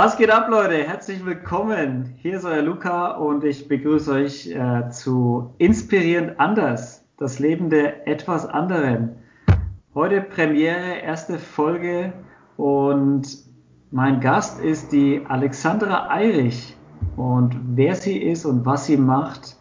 Was geht ab, Leute? Herzlich willkommen. Hier ist euer Luca und ich begrüße euch äh, zu Inspirierend anders, das Leben der etwas anderen. Heute Premiere, erste Folge und mein Gast ist die Alexandra Eirich. Und wer sie ist und was sie macht,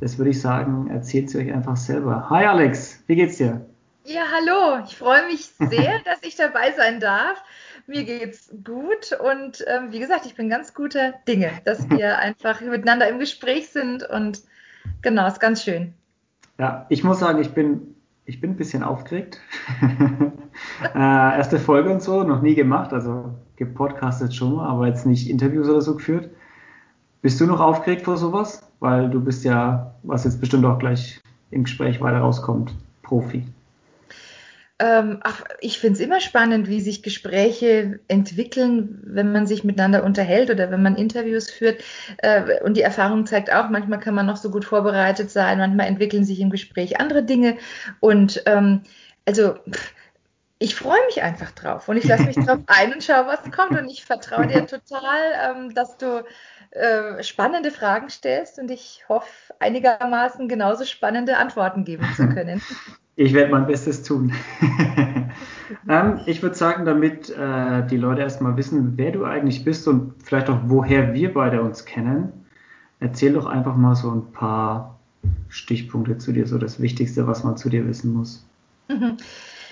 das würde ich sagen, erzählt sie euch einfach selber. Hi Alex, wie geht's dir? Ja, hallo. Ich freue mich sehr, dass ich dabei sein darf. Mir geht's gut und ähm, wie gesagt, ich bin ganz guter Dinge, dass wir einfach miteinander im Gespräch sind und genau, ist ganz schön. Ja, ich muss sagen, ich bin, ich bin ein bisschen aufgeregt. äh, erste Folge und so, noch nie gemacht, also gepodcastet schon mal, aber jetzt nicht Interviews oder so geführt. Bist du noch aufgeregt vor sowas? Weil du bist ja, was jetzt bestimmt auch gleich im Gespräch weiter rauskommt, Profi. Ähm, ach, ich finde es immer spannend, wie sich Gespräche entwickeln, wenn man sich miteinander unterhält oder wenn man Interviews führt. Äh, und die Erfahrung zeigt auch, manchmal kann man noch so gut vorbereitet sein, manchmal entwickeln sich im Gespräch andere Dinge. Und ähm, also ich freue mich einfach drauf und ich lasse mich drauf ein und schaue, was kommt. Und ich vertraue dir total, ähm, dass du äh, spannende Fragen stellst und ich hoffe, einigermaßen genauso spannende Antworten geben zu können. Ich werde mein Bestes tun. ähm, ich würde sagen, damit äh, die Leute erstmal wissen, wer du eigentlich bist und vielleicht auch woher wir beide uns kennen, erzähl doch einfach mal so ein paar Stichpunkte zu dir, so das Wichtigste, was man zu dir wissen muss.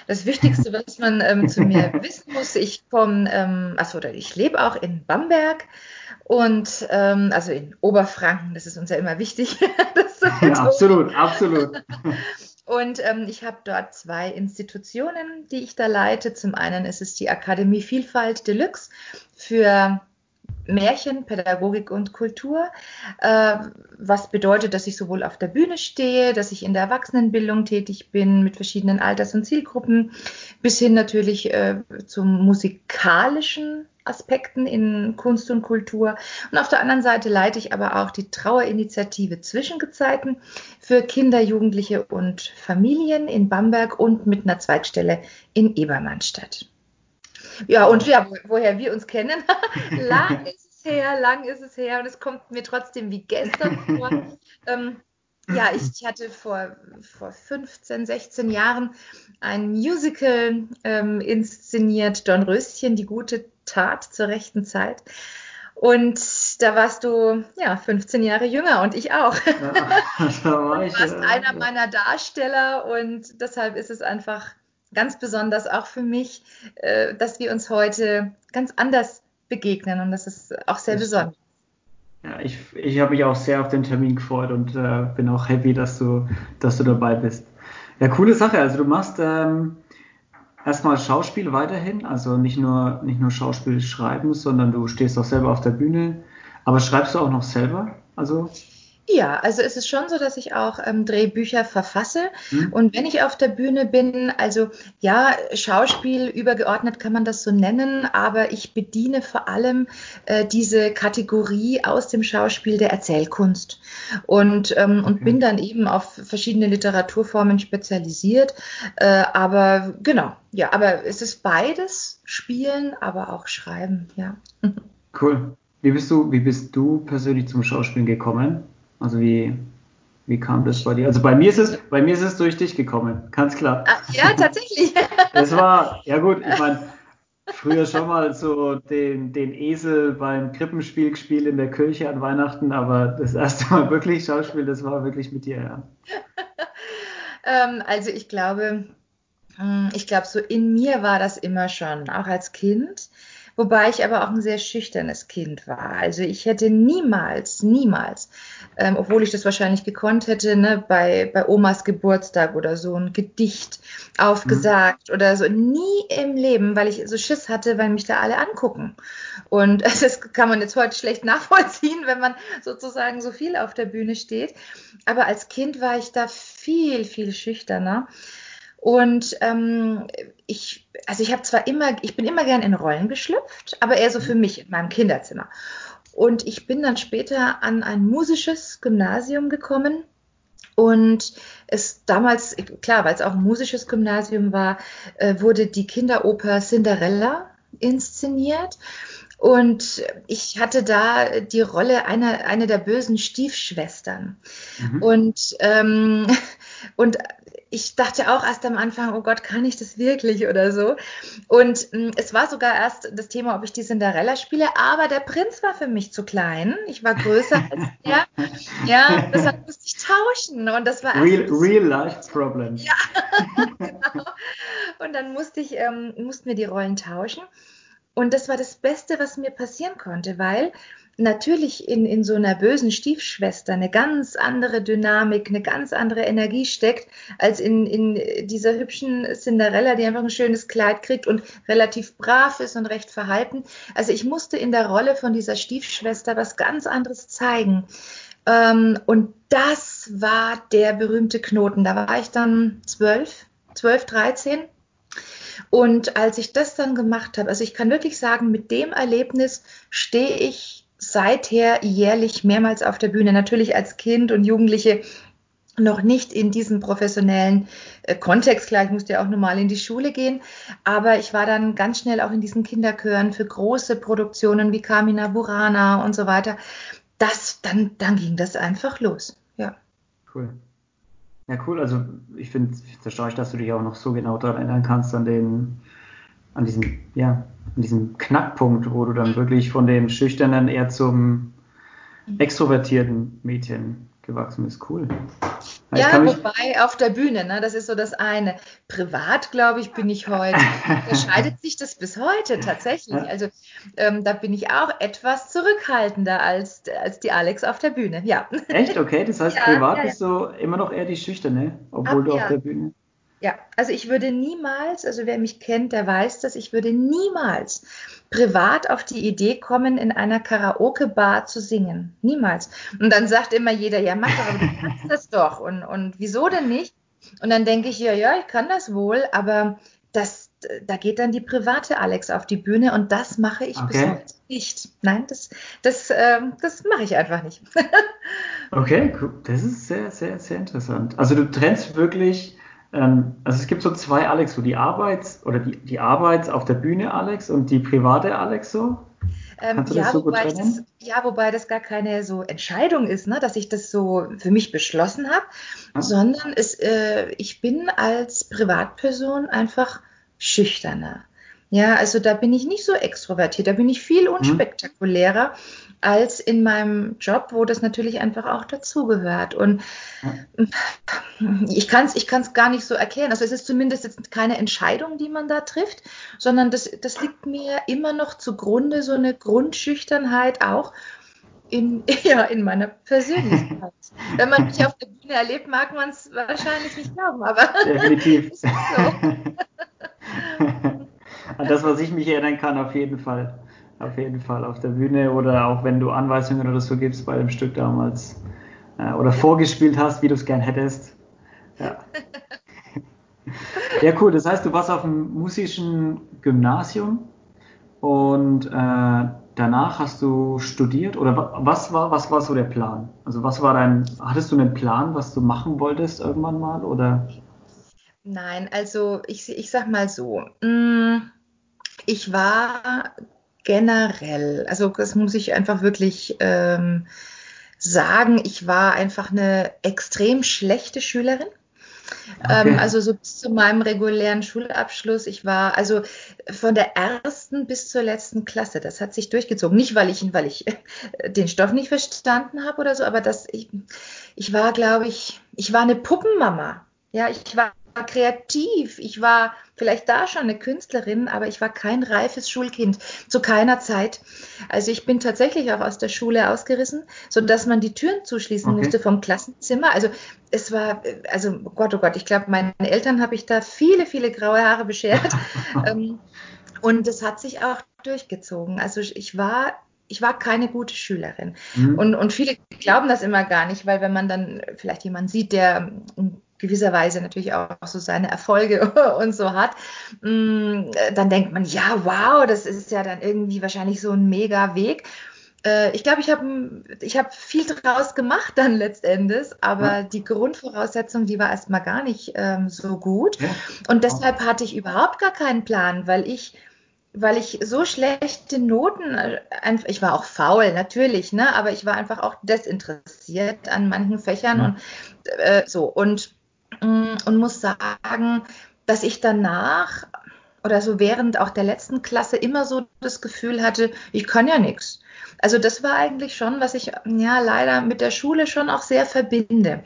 Das Wichtigste, was man ähm, zu mir wissen muss, ich komme, ähm, oder ich lebe auch in Bamberg und ähm, also in Oberfranken, das ist uns ja immer wichtig. ja, absolut, absolut. Und ähm, ich habe dort zwei Institutionen, die ich da leite. Zum einen ist es die Akademie Vielfalt Deluxe für Märchen, Pädagogik und Kultur, äh, was bedeutet, dass ich sowohl auf der Bühne stehe, dass ich in der Erwachsenenbildung tätig bin mit verschiedenen Alters- und Zielgruppen, bis hin natürlich äh, zum musikalischen Aspekten in Kunst und Kultur. Und auf der anderen Seite leite ich aber auch die Trauerinitiative Zwischengezeiten für Kinder, Jugendliche und Familien in Bamberg und mit einer Zweigstelle in Ebermannstadt. Ja, und ja, wo, woher wir uns kennen, lang ist es her, lang ist es her und es kommt mir trotzdem wie gestern vor. Ähm, ja, ich hatte vor, vor 15, 16 Jahren ein Musical ähm, inszeniert, Don Röschen, die gute Tat zur rechten Zeit. Und da warst du ja 15 Jahre jünger und ich auch. Ja, da war ich, du warst ja, einer ja. meiner Darsteller und deshalb ist es einfach ganz besonders auch für mich, äh, dass wir uns heute ganz anders begegnen und das ist auch sehr besonders. Ja, ich, ich habe mich auch sehr auf den Termin gefreut und äh, bin auch happy, dass du, dass du dabei bist. Ja, coole Sache. Also du machst ähm, erstmal Schauspiel weiterhin, also nicht nur, nicht nur Schauspiel schreiben, sondern du stehst auch selber auf der Bühne. Aber schreibst du auch noch selber? Also ja, also es ist schon so, dass ich auch ähm, Drehbücher verfasse. Mhm. Und wenn ich auf der Bühne bin, also ja, Schauspiel übergeordnet kann man das so nennen, aber ich bediene vor allem äh, diese Kategorie aus dem Schauspiel der Erzählkunst und, ähm, und bin dann eben auf verschiedene Literaturformen spezialisiert. Äh, aber genau, ja, aber es ist beides, Spielen, aber auch Schreiben, ja. Cool. Wie bist du, wie bist du persönlich zum Schauspielen gekommen? Also wie, wie kam das bei dir? Also bei mir ist es, bei mir ist es durch dich gekommen, ganz klar. Ah, ja, tatsächlich. Das war, ja gut, ich meine, früher schon mal so den, den Esel beim Krippenspiel gespielt in der Kirche an Weihnachten, aber das erste Mal wirklich Schauspiel, das war wirklich mit dir, ja. ähm, also ich glaube, hm, ich glaube, so in mir war das immer schon, auch als Kind. Wobei ich aber auch ein sehr schüchternes Kind war. Also ich hätte niemals, niemals, ähm, obwohl ich das wahrscheinlich gekonnt hätte, ne, bei, bei Omas Geburtstag oder so ein Gedicht aufgesagt mhm. oder so. Nie im Leben, weil ich so Schiss hatte, weil mich da alle angucken. Und das kann man jetzt heute schlecht nachvollziehen, wenn man sozusagen so viel auf der Bühne steht. Aber als Kind war ich da viel, viel schüchterner. Und ähm, ich, also ich habe zwar immer, ich bin immer gern in Rollen geschlüpft, aber eher so für mich in meinem Kinderzimmer. Und ich bin dann später an ein musisches Gymnasium gekommen. Und es damals, klar, weil es auch ein musisches Gymnasium war, äh, wurde die Kinderoper Cinderella inszeniert. Und ich hatte da die Rolle einer eine der bösen Stiefschwestern. Mhm. Und, ähm, und ich dachte auch erst am Anfang, oh Gott, kann ich das wirklich oder so. Und mh, mm, es war sogar erst das Thema, ob ich die Cinderella spiele, aber der Prinz war für mich zu klein. Ich war größer als er. Ja, deshalb musste ich tauschen. Und das war Real, real life problem. Ja, genau. Und dann musste ich, ähm, mussten wir die Rollen tauschen. Und das war das Beste, was mir passieren konnte, weil natürlich in, in so einer bösen Stiefschwester eine ganz andere Dynamik, eine ganz andere Energie steckt, als in, in dieser hübschen Cinderella, die einfach ein schönes Kleid kriegt und relativ brav ist und recht verhalten. Also ich musste in der Rolle von dieser Stiefschwester was ganz anderes zeigen. Ähm, und das war der berühmte Knoten. Da war ich dann zwölf, zwölf, dreizehn. Und als ich das dann gemacht habe, also ich kann wirklich sagen, mit dem Erlebnis stehe ich seither jährlich mehrmals auf der Bühne. Natürlich als Kind und Jugendliche noch nicht in diesem professionellen äh, Kontext. Klar, ich musste ja auch normal in die Schule gehen, aber ich war dann ganz schnell auch in diesen Kinderchören für große Produktionen wie Carmina Burana und so weiter. Das, dann, dann ging das einfach los. Ja. Cool. Ja, cool. Also ich finde es erstaunlich, dass du dich auch noch so genau daran erinnern kannst an den an diesem, ja, an diesem Knackpunkt, wo du dann wirklich von dem Schüchternen eher zum extrovertierten Mädchen gewachsen bist. Cool. Ja, wobei auf der Bühne, ne, das ist so das eine. Privat, glaube ich, bin ich heute, unterscheidet sich das bis heute tatsächlich. Also ähm, da bin ich auch etwas zurückhaltender als, als die Alex auf der Bühne, ja. Echt? Okay, das heißt, ja, privat ja, ja. bist du immer noch eher die Schüchterne, obwohl Ab, du auf der Bühne. Ja, also ich würde niemals, also wer mich kennt, der weiß das, ich würde niemals privat auf die Idee kommen, in einer Karaoke-Bar zu singen. Niemals. Und dann sagt immer jeder, ja, mach doch, aber du kannst das doch. Und, und wieso denn nicht? Und dann denke ich, ja, ja, ich kann das wohl, aber das, da geht dann die private Alex auf die Bühne und das mache ich okay. bis heute nicht. Nein, das, das, äh, das mache ich einfach nicht. okay, cool. Das ist sehr, sehr, sehr interessant. Also du trennst wirklich ähm, also es gibt so zwei Alex, so die Arbeits- oder die, die Arbeits auf der Bühne Alex und die private Alex so. Ähm, ja, so wobei das, ja, wobei das gar keine so Entscheidung ist, ne, dass ich das so für mich beschlossen habe, ja. sondern es, äh, ich bin als Privatperson einfach schüchterner. Ja, also da bin ich nicht so extrovertiert, da bin ich viel mhm. unspektakulärer als in meinem Job, wo das natürlich einfach auch dazugehört. Und ich kann es ich kann's gar nicht so erklären. Also es ist zumindest jetzt keine Entscheidung, die man da trifft, sondern das, das liegt mir immer noch zugrunde, so eine Grundschüchternheit auch in, ja, in meiner Persönlichkeit. Wenn man mich auf der Bühne erlebt, mag man es wahrscheinlich nicht glauben, aber definitiv. ist so. An das, was ich mich erinnern kann, auf jeden Fall auf jeden Fall auf der Bühne oder auch wenn du Anweisungen oder so gibst bei dem Stück damals äh, oder vorgespielt hast, wie du es gern hättest. Ja. ja, cool. Das heißt, du warst auf dem musischen Gymnasium und äh, danach hast du studiert oder was war, was war so der Plan? Also was war dein, hattest du einen Plan, was du machen wolltest irgendwann mal oder? Nein, also ich, ich sag mal so, mm, ich war generell, also das muss ich einfach wirklich ähm, sagen, ich war einfach eine extrem schlechte Schülerin. Okay. Ähm, also so bis zu meinem regulären Schulabschluss. Ich war also von der ersten bis zur letzten Klasse. Das hat sich durchgezogen. Nicht, weil ich, weil ich den Stoff nicht verstanden habe oder so, aber das, ich, ich war, glaube ich, ich war eine Puppenmama. Ja, ich war kreativ, ich war vielleicht da schon eine Künstlerin, aber ich war kein reifes Schulkind zu keiner Zeit. Also ich bin tatsächlich auch aus der Schule ausgerissen, so dass man die Türen zuschließen okay. musste vom Klassenzimmer. Also es war, also Gott, oh Gott, ich glaube, meinen Eltern habe ich da viele, viele graue Haare beschert. Ähm, und das hat sich auch durchgezogen. Also ich war ich war keine gute Schülerin. Mhm. Und, und viele glauben das immer gar nicht, weil wenn man dann vielleicht jemanden sieht, der gewisser Weise natürlich auch so seine Erfolge und so hat, mm, dann denkt man, ja, wow, das ist ja dann irgendwie wahrscheinlich so ein mega Weg. Äh, ich glaube, ich habe ich hab viel draus gemacht dann letztendlich, aber ja. die Grundvoraussetzung, die war erstmal gar nicht ähm, so gut. Ja. Und deshalb hatte ich überhaupt gar keinen Plan, weil ich weil ich so schlechte Noten, äh, ich war auch faul, natürlich, ne, aber ich war einfach auch desinteressiert an manchen Fächern mhm. und äh, so und, und muss sagen, dass ich danach oder so während auch der letzten Klasse immer so das Gefühl hatte, ich kann ja nichts. Also das war eigentlich schon, was ich ja leider mit der Schule schon auch sehr verbinde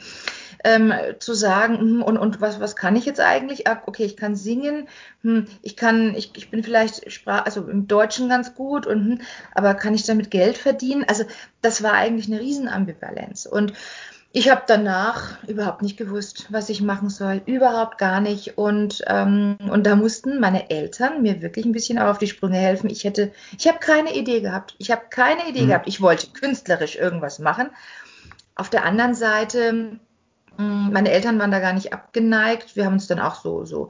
ähm, zu sagen, hm, und, und was, was kann ich jetzt eigentlich? Ah, okay, ich kann singen, hm, ich kann, ich, ich bin vielleicht Sprach, also im Deutschen ganz gut, und, hm, aber kann ich damit Geld verdienen? Also das war eigentlich eine Riesenambivalenz. Und ich habe danach überhaupt nicht gewusst, was ich machen soll, überhaupt gar nicht. Und, ähm, und da mussten meine Eltern mir wirklich ein bisschen auch auf die Sprünge helfen. Ich hätte, ich habe keine Idee gehabt. Ich habe keine Idee mhm. gehabt. Ich wollte künstlerisch irgendwas machen. Auf der anderen Seite Mm, meine Eltern waren da gar nicht abgeneigt. Wir haben uns dann auch so, so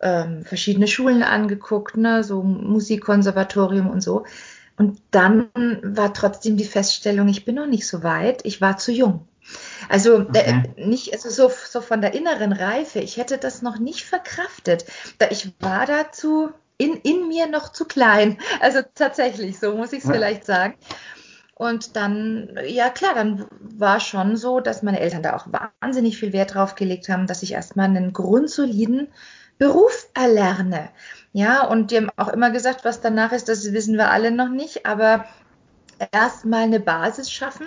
ähm, verschiedene Schulen angeguckt, ne? so Musikkonservatorium und so. Und dann war trotzdem die Feststellung, ich bin noch nicht so weit, ich war zu jung. Also äh, okay. äh, nicht, also so, so von der inneren Reife, ich hätte das noch nicht verkraftet. Da ich war dazu in, in mir noch zu klein. Also tatsächlich, so muss ich es ja. vielleicht sagen. Und dann, ja klar, dann war schon so, dass meine Eltern da auch wahnsinnig viel Wert drauf gelegt haben, dass ich erstmal einen grundsoliden Beruf erlerne. Ja, und die haben auch immer gesagt, was danach ist, das wissen wir alle noch nicht, aber erstmal eine Basis schaffen.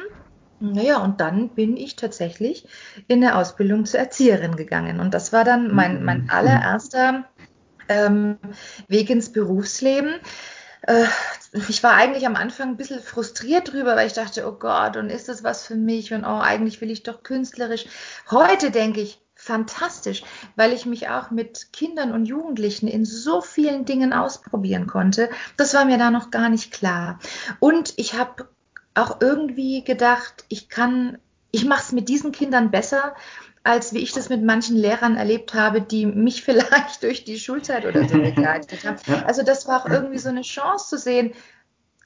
Naja, und dann bin ich tatsächlich in der Ausbildung zur Erzieherin gegangen. Und das war dann mein, mein mhm. allererster ähm, Weg ins Berufsleben äh, ich war eigentlich am Anfang ein bisschen frustriert drüber, weil ich dachte, oh Gott, und ist das was für mich? Und oh, eigentlich will ich doch künstlerisch. Heute denke ich, fantastisch, weil ich mich auch mit Kindern und Jugendlichen in so vielen Dingen ausprobieren konnte. Das war mir da noch gar nicht klar. Und ich habe auch irgendwie gedacht, ich kann, ich mache es mit diesen Kindern besser als wie ich das mit manchen Lehrern erlebt habe, die mich vielleicht durch die Schulzeit oder so begleitet haben. Also das war auch irgendwie so eine Chance zu sehen,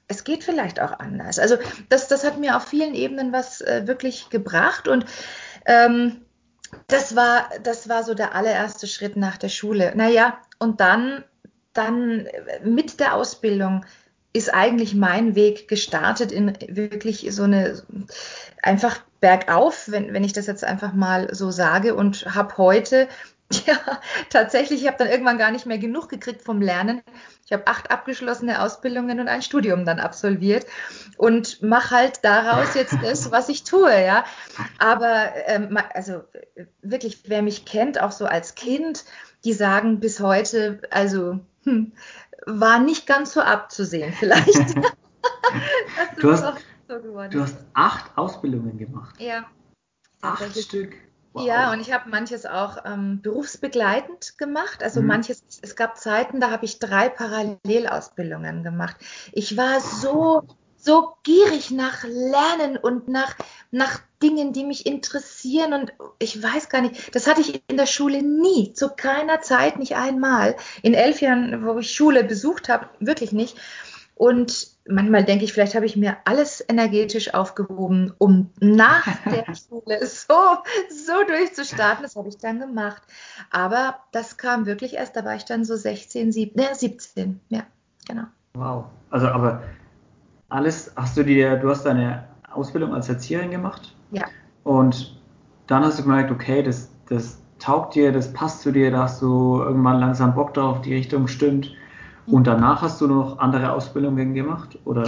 es geht vielleicht auch anders. Also das, das hat mir auf vielen Ebenen was äh, wirklich gebracht und ähm, das war, das war so der allererste Schritt nach der Schule. Naja, und dann, dann mit der Ausbildung ist eigentlich mein Weg gestartet in wirklich so eine einfach bergauf, wenn, wenn ich das jetzt einfach mal so sage und habe heute ja, tatsächlich, ich habe dann irgendwann gar nicht mehr genug gekriegt vom Lernen. Ich habe acht abgeschlossene Ausbildungen und ein Studium dann absolviert und mache halt daraus jetzt das, was ich tue, ja. Aber ähm, also wirklich, wer mich kennt, auch so als Kind, die sagen bis heute, also hm, war nicht ganz so abzusehen vielleicht. du, hast, so du hast acht Ausbildungen gemacht. Ja. Acht Stück. Wow. Ja, und ich habe manches auch ähm, berufsbegleitend gemacht. Also mhm. manches, es gab Zeiten, da habe ich drei Parallelausbildungen gemacht. Ich war so so gierig nach Lernen und nach, nach Dingen, die mich interessieren. Und ich weiß gar nicht, das hatte ich in der Schule nie, zu keiner Zeit, nicht einmal. In elf Jahren, wo ich Schule besucht habe, wirklich nicht. Und manchmal denke ich, vielleicht habe ich mir alles energetisch aufgehoben, um nach der Schule so, so durchzustarten. Das habe ich dann gemacht. Aber das kam wirklich erst, da war ich dann so 16, 17, ne, 17, ja, genau. Wow. Also, aber alles, hast du dir, du hast deine Ausbildung als Erzieherin gemacht? Ja. Und dann hast du gemerkt, okay, das, das taugt dir, das passt zu dir, da hast du irgendwann langsam Bock drauf, die Richtung stimmt. Und mhm. danach hast du noch andere Ausbildungen gemacht, oder?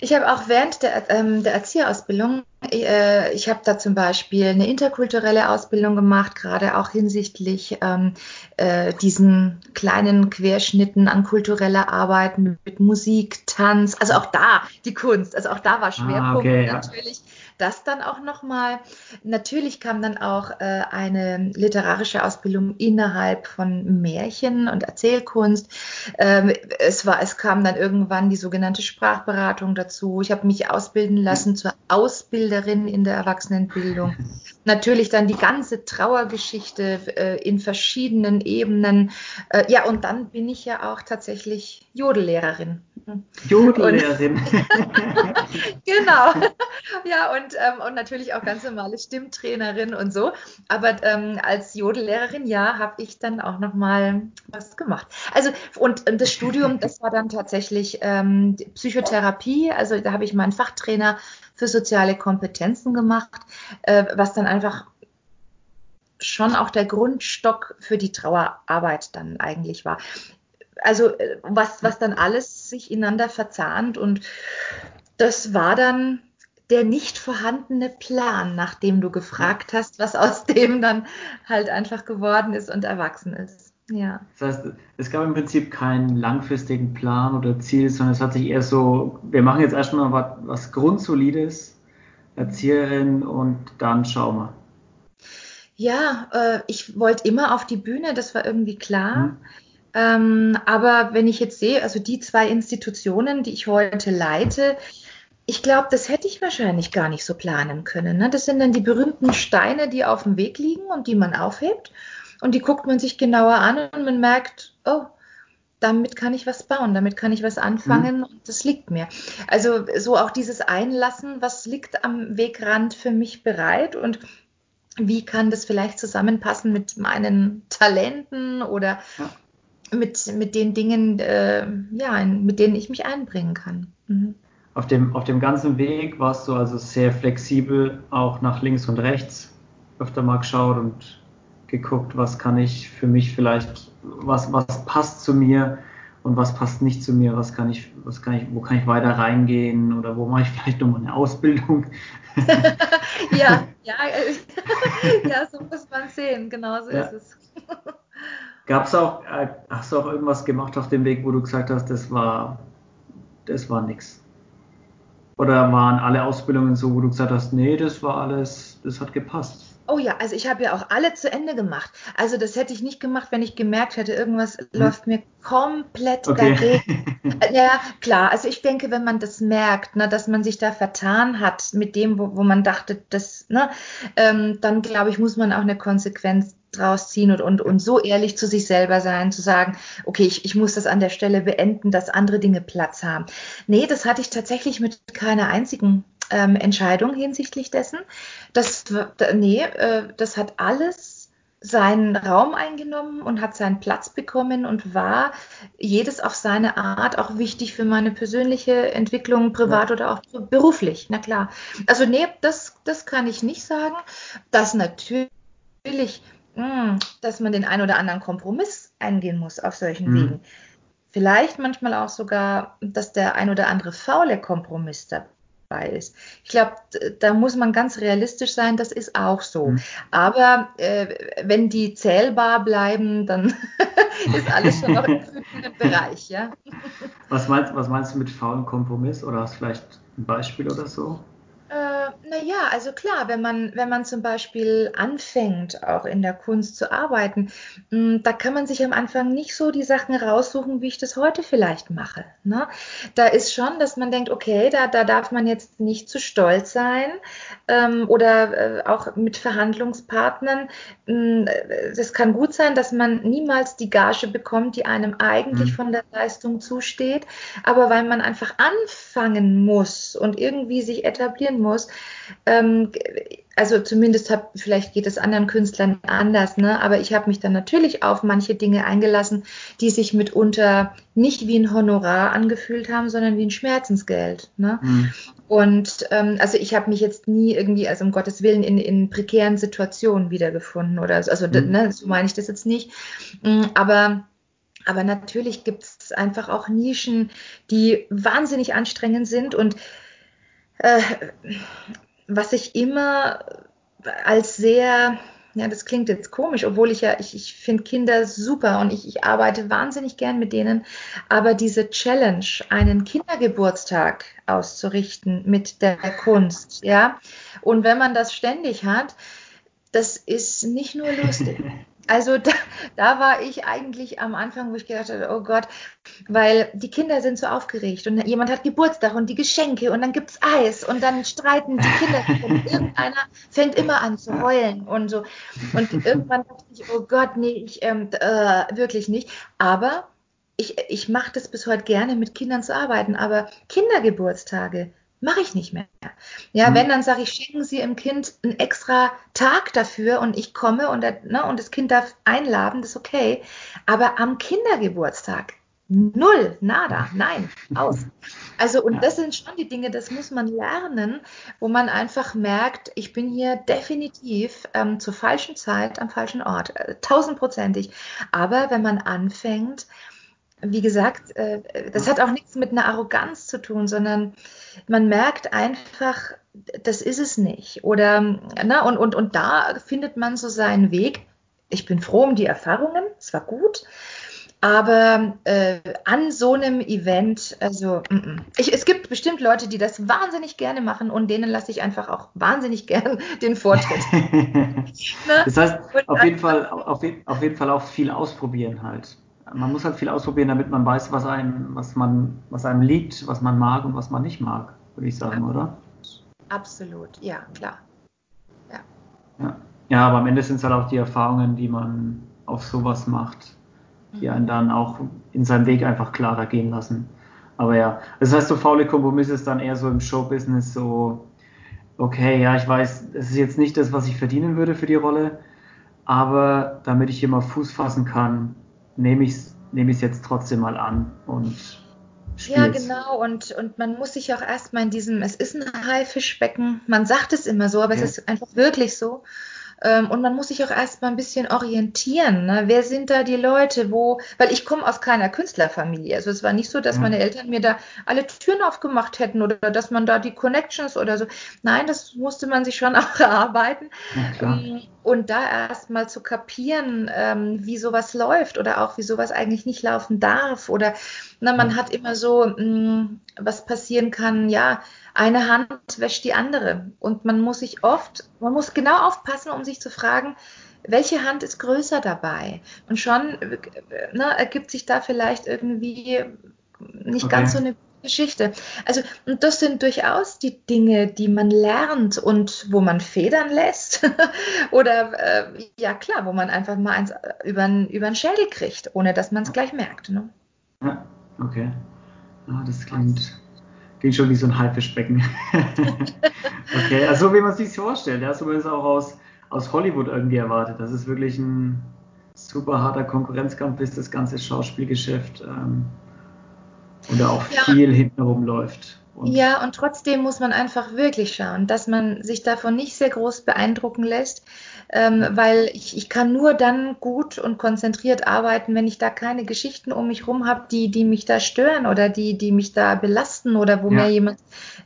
Ich habe auch während der, ähm, der Erzieherausbildung, äh, ich habe da zum Beispiel eine interkulturelle Ausbildung gemacht, gerade auch hinsichtlich ähm, äh, diesen kleinen Querschnitten an kultureller Arbeit mit, mit, Musik, Tanz, also auch da die Kunst, also auch da war ah, Schwerpunkt ah, okay, natürlich. Ja das dann auch nochmal. Natürlich kam dann auch äh, eine literarische Ausbildung innerhalb von Märchen und Erzählkunst. Ähm, es, war, es kam dann irgendwann die sogenannte Sprachberatung dazu. Ich habe mich ausbilden lassen zur Ausbilderin in der Erwachsenenbildung. Natürlich dann die ganze Trauergeschichte äh, in verschiedenen Ebenen. Äh, ja, und dann bin ich ja auch tatsächlich Jodellehrerin Jodellehrerin. genau. Ja, und, ähm, und natürlich auch ganz normale Stimmtrainerin und so. Aber ähm, als Jodellehrerin, ja, habe ich dann auch nochmal was gemacht. Also, und, und das Studium, das war dann tatsächlich ähm, Psychotherapie. Also, da habe ich meinen Fachtrainer für soziale Kompetenzen gemacht, äh, was dann einfach schon auch der Grundstock für die Trauerarbeit dann eigentlich war also äh, was, was dann alles sich ineinander verzahnt und das war dann der nicht vorhandene Plan, nachdem du gefragt hast, was aus dem dann halt einfach geworden ist und erwachsen ist. Ja. Das heißt, es gab im Prinzip keinen langfristigen Plan oder Ziel, sondern es hat sich eher so, wir machen jetzt erstmal was, was Grundsolides, Erzieherin und dann schauen wir. Ja, äh, ich wollte immer auf die Bühne, das war irgendwie klar. Hm. Ähm, aber wenn ich jetzt sehe, also die zwei Institutionen, die ich heute leite, ich glaube, das hätte ich wahrscheinlich gar nicht so planen können. Ne? Das sind dann die berühmten Steine, die auf dem Weg liegen und die man aufhebt. Und die guckt man sich genauer an und man merkt, oh, damit kann ich was bauen, damit kann ich was anfangen mhm. und das liegt mir. Also so auch dieses Einlassen, was liegt am Wegrand für mich bereit und wie kann das vielleicht zusammenpassen mit meinen Talenten oder ja mit, mit den Dingen, äh, ja, mit denen ich mich einbringen kann. Mhm. Auf, dem, auf dem ganzen Weg warst du also sehr flexibel, auch nach links und rechts öfter mal geschaut und geguckt, was kann ich für mich vielleicht, was, was passt zu mir und was passt nicht zu mir, was kann ich, was kann ich, wo kann ich weiter reingehen oder wo mache ich vielleicht nochmal eine Ausbildung. ja, ja, ja, so muss man sehen, genau so ja. ist es. Gab es auch, äh, hast du auch irgendwas gemacht auf dem Weg, wo du gesagt hast, das war, das war nix? Oder waren alle Ausbildungen so, wo du gesagt hast, nee, das war alles, das hat gepasst? Oh ja, also ich habe ja auch alle zu Ende gemacht. Also das hätte ich nicht gemacht, wenn ich gemerkt hätte, irgendwas hm. läuft mir komplett okay. dagegen. ja, klar. Also ich denke, wenn man das merkt, ne, dass man sich da vertan hat mit dem, wo, wo man dachte, das, ne, ähm, dann glaube ich, muss man auch eine Konsequenz draus ziehen und, und, und so ehrlich zu sich selber sein, zu sagen, okay, ich, ich muss das an der Stelle beenden, dass andere Dinge Platz haben. Nee, das hatte ich tatsächlich mit keiner einzigen ähm, Entscheidung hinsichtlich dessen. Das, nee, äh, das hat alles seinen Raum eingenommen und hat seinen Platz bekommen und war jedes auf seine Art auch wichtig für meine persönliche Entwicklung, privat ja. oder auch beruflich. Na klar. Also nee, das, das kann ich nicht sagen. Das natürlich dass man den ein oder anderen Kompromiss eingehen muss auf solchen mhm. Wegen. Vielleicht manchmal auch sogar, dass der ein oder andere faule Kompromiss dabei ist. Ich glaube, da muss man ganz realistisch sein, das ist auch so. Mhm. Aber äh, wenn die zählbar bleiben, dann ist alles schon noch im Bereich, ja. Was meinst, was meinst du mit faulen Kompromiss? Oder hast du vielleicht ein Beispiel oder so? Äh, naja, also klar, wenn man, wenn man zum Beispiel anfängt, auch in der Kunst zu arbeiten, mh, hm, da kann man sich am Anfang nicht so die Sachen raussuchen, wie ich das heute vielleicht mache. Ne? Da ist schon, dass man denkt, okay, da, da darf man jetzt nicht zu stolz sein ähm, oder äh, auch mit Verhandlungspartnern. Es kann gut sein, dass man niemals die Gage bekommt, die einem eigentlich mhm. von der Leistung zusteht, aber weil man einfach anfangen muss und irgendwie sich etablieren muss. Ähm, also zumindest hab, vielleicht geht es anderen Künstlern anders, ne? aber ich habe mich dann natürlich auf manche Dinge eingelassen, die sich mitunter nicht wie ein Honorar angefühlt haben, sondern wie ein Schmerzensgeld. Ne? Mhm. Und ähm, also ich habe mich jetzt nie irgendwie, also um Gottes Willen, in, in prekären Situationen wiedergefunden oder so. Also mhm. ne, so meine ich das jetzt nicht. Mm, aber aber natürlich gibt es einfach auch Nischen, die wahnsinnig anstrengend sind und äh, was ich immer als sehr, ja, das klingt jetzt komisch, obwohl ich ja, ich, ich finde Kinder super und ich, ich arbeite wahnsinnig gern mit denen, aber diese Challenge, einen Kindergeburtstag auszurichten mit der Kunst, ja, und wenn man das ständig hat, das ist nicht nur lustig. Also da, da, war ich eigentlich am Anfang, wo ich gedacht habe, oh Gott, weil die Kinder sind so aufgeregt und jemand hat Geburtstag und die Geschenke und dann gibt's Eis und dann streiten die Kinder und irgendeiner fängt immer an zu heulen und so. Und irgendwann dachte ich, oh Gott, nee, ich ähm, äh, wirklich nicht. Aber ich, ich mache das bis heute gerne, mit Kindern zu arbeiten, aber Kindergeburtstage mache ich nicht mehr. Ja, mhm. wenn, dann sage ich, schenken Sie im Kind einen extra Tag dafür und ich komme und, ne, und das Kind darf einladen, das ist okay. Aber am Kindergeburtstag Null, nada, nein, aus. Also, und das sind schon die Dinge, das muss man lernen, wo man einfach merkt, ich bin hier definitiv ähm, zur falschen Zeit am falschen Ort, äh, tausendprozentig. Aber wenn man anfängt, wie gesagt, äh, das hat auch nichts mit einer Arroganz zu tun, sondern man merkt einfach, das ist es nicht. Oder, na, und, und, und da findet man so seinen Weg. Ich bin froh um die Erfahrungen, es war gut. Aber äh, an so einem Event, also mm, mm. Ich, es gibt bestimmt Leute, die das wahnsinnig gerne machen und denen lasse ich einfach auch wahnsinnig gern den Vortritt. ne? Das heißt, auf jeden, Fall, auf, auf jeden Fall auch viel ausprobieren halt. Man muss halt viel ausprobieren, damit man weiß, was einem, was man, was einem liegt, was man mag und was man nicht mag, würde ich sagen, ja. oder? Absolut, ja, klar. Ja. ja. Ja, aber am Ende sind es halt auch die Erfahrungen, die man auf sowas macht die einen dann auch in seinem Weg einfach klarer gehen lassen. Aber ja, das heißt, so faule Kompromisse ist dann eher so im Showbusiness so, okay, ja, ich weiß, es ist jetzt nicht das, was ich verdienen würde für die Rolle, aber damit ich hier mal Fuß fassen kann, nehme ich es nehme jetzt trotzdem mal an und Spiel's. Ja, genau. Und, und man muss sich auch erstmal in diesem, es ist ein Haifischbecken, man sagt es immer so, aber okay. es ist einfach wirklich so. Ähm, und man muss sich auch erstmal ein bisschen orientieren. Ne? Wer sind da die Leute, wo, weil ich komme aus keiner Künstlerfamilie. Also es war nicht so, dass ja. meine Eltern mir da alle Türen aufgemacht hätten oder dass man da die Connections oder so. Nein, das musste man sich schon auch erarbeiten. Ja, ähm, und da erstmal zu kapieren, ähm, wie sowas läuft oder auch wie sowas eigentlich nicht laufen darf. Oder na, man hat immer so, mm, was passieren kann, ja, eine Hand wäscht die andere. Und man muss sich oft, man muss genau aufpassen, um sich zu fragen, welche Hand ist größer dabei? Und schon ne, ergibt sich da vielleicht irgendwie nicht okay. ganz so eine Geschichte. Also, und das sind durchaus die Dinge, die man lernt und wo man federn lässt. Oder, äh, ja klar, wo man einfach mal eins über den Schädel kriegt, ohne dass man es gleich merkt. Ne? Ja, okay. Ah, das klingt Klingt schon wie so ein Haifischbecken. okay, also wie man sich vorstellt. Ja, so man es auch aus, aus Hollywood irgendwie erwartet. Das ist wirklich ein super harter Konkurrenzkampf ist, das ganze Schauspielgeschäft. Ähm, und da auch ja. viel hintenrum läuft. Und ja, und trotzdem muss man einfach wirklich schauen, dass man sich davon nicht sehr groß beeindrucken lässt, ähm, weil ich, ich kann nur dann gut und konzentriert arbeiten, wenn ich da keine Geschichten um mich rum habe, die, die mich da stören oder die, die mich da belasten oder wo ja. mir jemand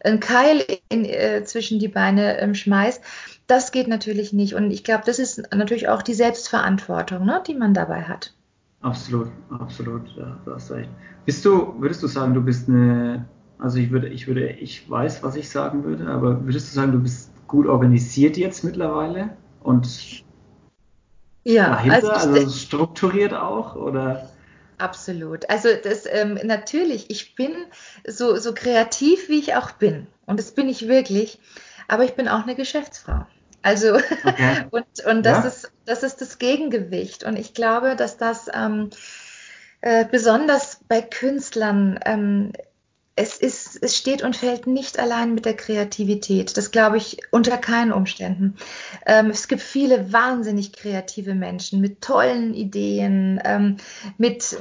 einen Keil in, äh, zwischen die Beine ähm, schmeißt. Das geht natürlich nicht. Und ich glaube, das ist natürlich auch die Selbstverantwortung, ne, die man dabei hat. Absolut, absolut, ja, du hast recht. Bist du, würdest du sagen, du bist eine also ich würde, ich würde, ich weiß, was ich sagen würde, aber würdest du sagen, du bist gut organisiert jetzt mittlerweile und ja, dahinter, also, also strukturiert auch oder? Absolut. Also das ähm, natürlich, ich bin so, so kreativ, wie ich auch bin. Und das bin ich wirklich. Aber ich bin auch eine Geschäftsfrau. Also okay. und, und das, ja? ist, das ist das Gegengewicht. Und ich glaube, dass das ähm, äh, besonders bei Künstlern ähm, es, ist, es steht und fällt nicht allein mit der Kreativität. Das glaube ich unter keinen Umständen. Ähm, es gibt viele wahnsinnig kreative Menschen mit tollen Ideen, ähm, mit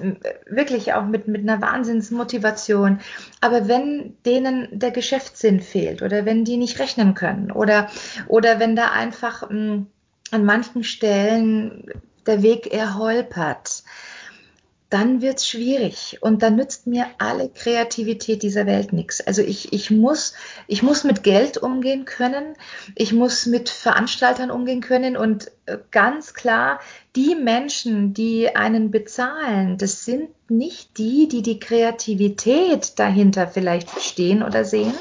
wirklich auch mit, mit einer Wahnsinnsmotivation. Aber wenn denen der Geschäftssinn fehlt oder wenn die nicht rechnen können oder, oder wenn da einfach mh, hm, an manchen Stellen der Weg eher holpert, dann wird's schwierig und dann nützt mir alle Kreativität dieser Welt nichts. Also ich, ich, muss, ich muss mit Geld umgehen können, ich muss mit Veranstaltern umgehen können und äh, ganz klar, die Menschen, die einen bezahlen, das sind nicht die, die die Kreativität dahinter vielleicht verstehen oder sehen,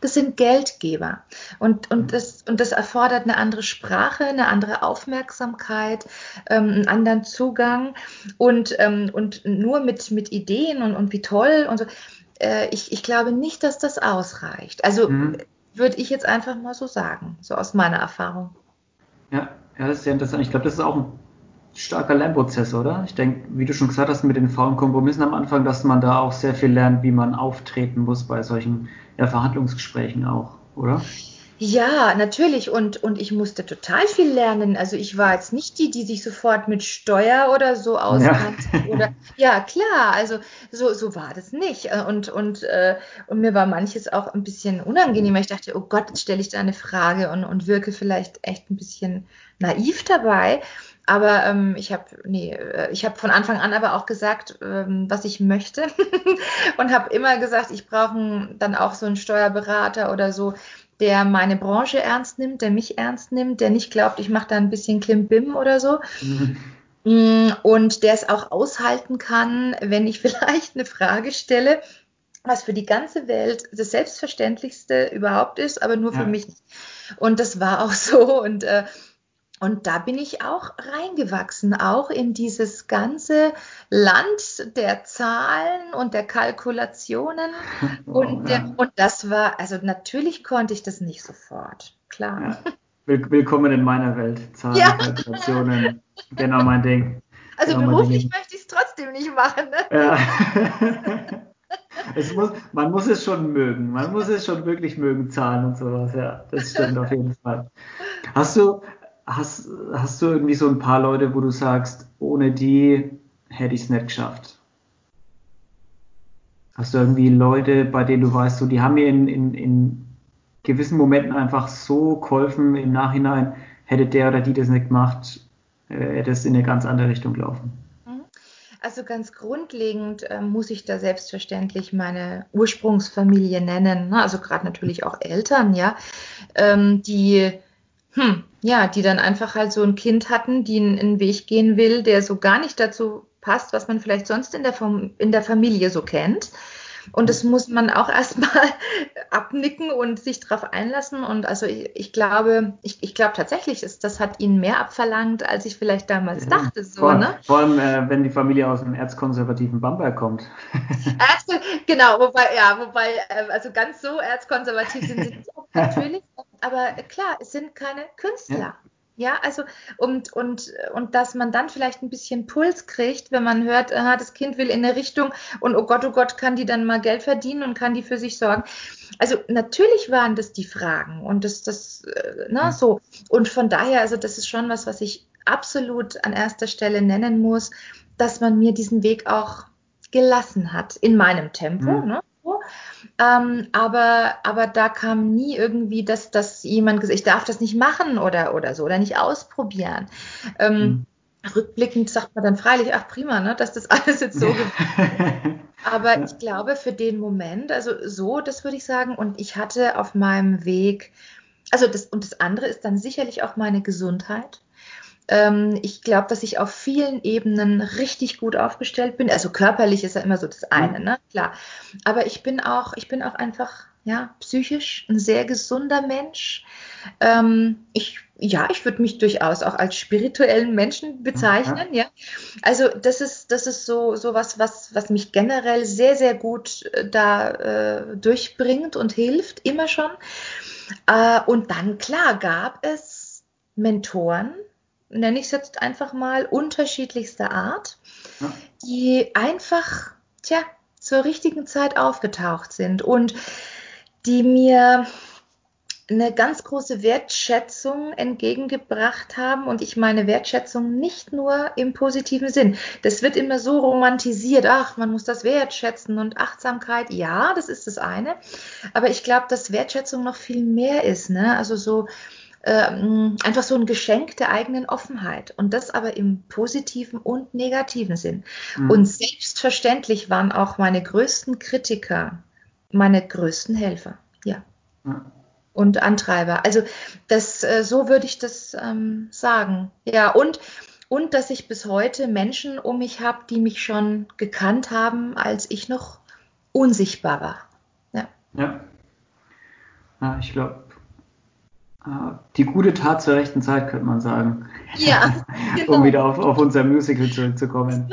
das sind Geldgeber. Und, und, mhm. das, und das erfordert eine andere Sprache, eine andere Aufmerksamkeit, ähm, einen anderen Zugang und, ähm, und nur mit, mit Ideen und, und wie toll und so. Äh, ich, ich glaube nicht, dass das ausreicht. Also mhm. würde ich jetzt einfach mal so sagen, so aus meiner Erfahrung. Ja, ja, das ist sehr interessant. Ich glaube, das ist auch ein starker Lernprozess, oder? Ich denke, wie du schon gesagt hast, mit den faulen Kompromissen am Anfang, dass man da auch sehr viel lernt, wie man auftreten muss bei solchen ja, Verhandlungsgesprächen auch, oder? Ja, natürlich. Und, und ich musste total viel lernen. Also ich war jetzt nicht die, die sich sofort mit Steuer oder so auskannte. Ja, oder, ja klar, also so, so war das nicht. Und, und, äh, und mir war manches auch ein bisschen unangenehm. Ich dachte, oh Gott, jetzt stelle ich da eine Frage und, und wirke vielleicht echt ein bisschen naiv dabei. Aber ähm, ich habe nee, äh, ich habe von Anfang an aber auch gesagt, ähm, was ich möchte und habe immer gesagt, ich brauche dann auch so einen Steuerberater oder so, der meine Branche ernst nimmt, der mich ernst nimmt, der nicht glaubt, ich mache da ein bisschen Klimbim oder so. Mhm. Mm, und der es auch aushalten kann, wenn ich vielleicht eine Frage stelle, was für die ganze Welt das Selbstverständlichste überhaupt ist, aber nur für ja. mich. Und das war auch so. Und äh, und da bin ich auch reingewachsen, auch in dieses ganze Land der Zahlen und der Kalkulationen. Oh, und, ja. und das war, also natürlich konnte ich das nicht sofort, klar. Ja. Willkommen in meiner Welt. Zahlen, ja. Kalkulationen, genau mein Ding. Also genau beruflich möchte ich es trotzdem nicht machen. Ne? Ja. es muss, man muss es schon mögen. Man muss es schon wirklich mögen, Zahlen und sowas. Ja, das stimmt auf jeden Fall. Hast du, Hast, hast du irgendwie so ein paar Leute, wo du sagst, ohne die hätte ich es nicht geschafft? Hast du irgendwie Leute, bei denen du weißt, so, die haben mir in, in, in gewissen Momenten einfach so geholfen, im Nachhinein hätte der oder die das nicht gemacht, äh, hätte es in eine ganz andere Richtung gelaufen? Mhm. Also ganz grundlegend äh, muss ich da selbstverständlich meine Ursprungsfamilie nennen, ne? also gerade natürlich auch Eltern, ja, ähm, die hm, ja, die dann einfach halt so ein Kind hatten, die einen Weg gehen will, der so gar nicht dazu passt, was man vielleicht sonst in der, in der Familie so kennt. Und das muss man auch erstmal abnicken und sich darauf einlassen. Und also ich, ich glaube, ich, ich glaube tatsächlich, ist, das hat ihnen mehr abverlangt, als ich vielleicht damals ja, dachte. So, vor, ne? vor allem, äh, wenn die Familie aus einem erzkonservativen Bamberg kommt. Erz, genau, wobei, ja, wobei, äh, also ganz so erzkonservativ sind sie natürlich. Aber klar, es sind keine Künstler. Ja. Ja, also und, und, und dass man dann vielleicht ein bisschen Puls kriegt, wenn man hört, aha, das Kind will in eine Richtung und oh Gott, oh Gott, kann die dann mal Geld verdienen und kann die für sich sorgen. Also natürlich waren das die Fragen und das, das, äh, na, ne, so. Und von daher, also das ist schon was, was ich absolut an erster Stelle nennen muss, dass man mir diesen Weg auch gelassen hat in meinem Tempo. Mhm. Ne? Ähm, aber, aber da kam nie irgendwie, dass, dass jemand gesagt ich darf das nicht machen oder, oder so oder nicht ausprobieren. Ähm, mhm. Rückblickend sagt man dann freilich, ach prima, ne, dass das alles jetzt so gewesen Aber ich glaube, für den Moment, also so, das würde ich sagen, und ich hatte auf meinem Weg, also das, und das andere ist dann sicherlich auch meine Gesundheit. Ähm, ich glaube, dass ich auf vielen Ebenen richtig gut aufgestellt bin. Also körperlich ist ja immer so das eine, mhm. ne? Klar. Aber ich bin auch, ich bin auch einfach, ja, psychisch ein sehr gesunder Mensch. Ähm, ich, ja, ich würde mich durchaus auch als spirituellen Menschen bezeichnen, ja. ja. Also das ist, das ist so, so was, was, was mich generell sehr, sehr gut äh, da äh, durchbringt und hilft, immer schon. Äh, und dann, klar, gab es Mentoren, nenne ich es jetzt einfach mal, unterschiedlichster Art, ja. die einfach, tja, zur richtigen Zeit aufgetaucht sind und die mir eine ganz große Wertschätzung entgegengebracht haben und ich meine Wertschätzung nicht nur im positiven Sinn. Das wird immer so romantisiert, ach, man muss das wertschätzen und Achtsamkeit, ja, das ist das eine, aber ich glaube, dass Wertschätzung noch viel mehr ist, ne? Also so ähm, einfach so ein Geschenk der eigenen Offenheit und das aber im positiven und negativen Sinn. Mhm. Und selbstverständlich waren auch meine größten Kritiker meine größten Helfer, ja. Mhm. Und Antreiber. Also das, äh, so würde ich das ähm, sagen. Ja, und, und dass ich bis heute Menschen um mich habe, die mich schon gekannt haben, als ich noch unsichtbar war. Ja. Ja, ja ich glaube, die gute Tat zur rechten Zeit, könnte man sagen. Ja, genau. um wieder auf, auf unser Musical zurückzukommen.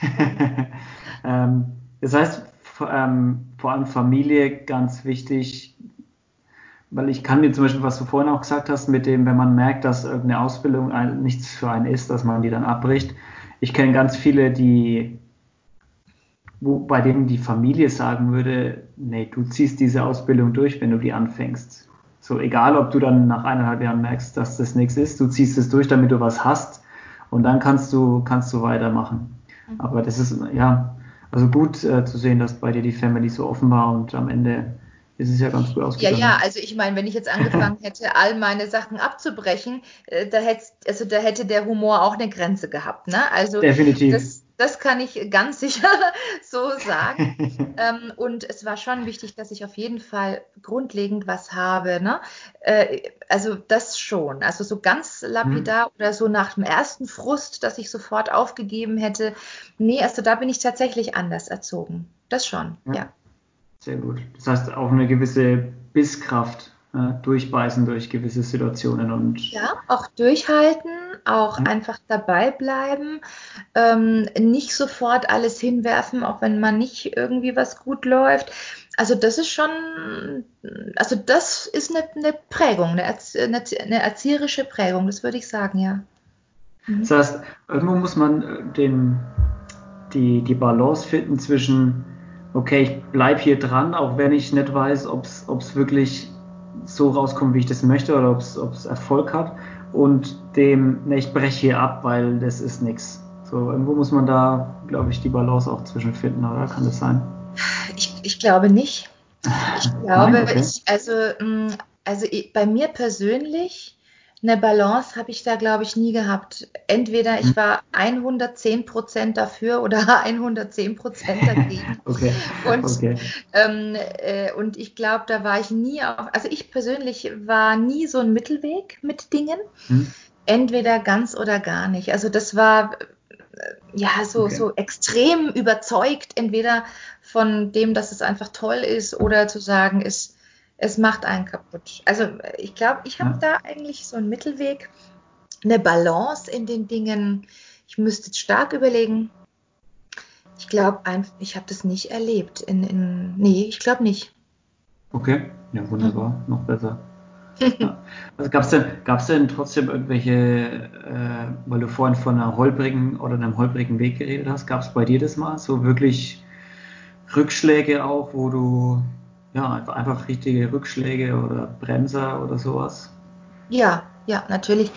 ähm, das heißt, ähm, vor allem Familie ganz wichtig. weil ich kann mir zum Beispiel, was du vorhin auch gesagt hast, mit dem, wenn man merkt, dass irgendeine Ausbildung nichts für einen ist, dass man die dann abbricht. Ich kenne ganz viele, die, wo, bei denen die Familie sagen würde, nee, du ziehst diese Ausbildung durch, wenn du die anfängst. So, egal, ob du dann nach eineinhalb Jahren merkst, dass das nichts ist, du ziehst es durch, damit du was hast und dann kannst du, kannst du weitermachen. Mhm. Aber das ist, ja, also gut äh, zu sehen, dass bei dir die Family so offen war und am Ende ist es ja ganz gut ausgegangen. Ja, ja, also ich meine, wenn ich jetzt angefangen hätte, all meine Sachen abzubrechen, äh, da, hätte, also da hätte der Humor auch eine Grenze gehabt. Ne? Also Definitiv. Das, das kann ich ganz sicher so sagen. ähm, und es war schon wichtig, dass ich auf jeden Fall grundlegend was habe. Ne? Äh, also das schon. Also so ganz lapidar mhm. oder so nach dem ersten Frust, dass ich sofort aufgegeben hätte. Nee, also da bin ich tatsächlich anders erzogen. Das schon, ja. ja. Sehr gut. Das heißt auch eine gewisse Bisskraft, äh, durchbeißen durch gewisse Situationen und. Ja, auch durchhalten, auch mhm. einfach dabei bleiben, ähm, nicht sofort alles hinwerfen, auch wenn man nicht irgendwie was gut läuft. Also das ist schon, also das ist eine, eine Prägung, eine, eine, eine, erzieherische Prägung, das würde ich sagen, ja. Mhm. Das heißt, irgendwo muss man äh, den, die, die Balance finden zwischen okay, ich bleibe hier dran, auch wenn ich nicht weiß, ob es wirklich so rauskommt, wie ich das möchte oder ob es Erfolg hat und dem, ne, ich breche hier ab, weil das ist nichts. So, irgendwo muss man da, glaube ich, die Balance auch zwischen finden, oder? Kann das sein? Ich, ich glaube nicht. Ich glaube, Nein, okay. ich, also, mm, also bei mir persönlich eine Balance habe ich da, glaube ich, nie gehabt. Entweder ich hm. war 110 Prozent dafür oder 110 Prozent dagegen. okay. Und, okay. Ähm, äh, und ich glaube, da war ich nie auf, also ich persönlich war nie so ein Mittelweg mit Dingen. Hm. Entweder ganz oder gar nicht. Also das war äh, ja so, okay. so extrem überzeugt, entweder von dem, dass es einfach toll ist oder zu sagen, ist es macht einen kaputt. Also ich glaube, ich habe ja. da eigentlich so einen Mittelweg, eine Balance in den Dingen. Ich müsste stark überlegen. Ich glaube, ich habe das nicht erlebt. In, in, nee, ich glaube nicht. Okay, ja, wunderbar, mhm. noch besser. Also gab es denn, gab's denn trotzdem irgendwelche, äh, weil du vorhin von einer holprigen oder einem holprigen Weg geredet hast, gab es bei dir das mal? So wirklich Rückschläge auch, wo du ja, einfach, einfach richtige Rückschläge oder Bremser oder sowas? Ja, ja, natürlich.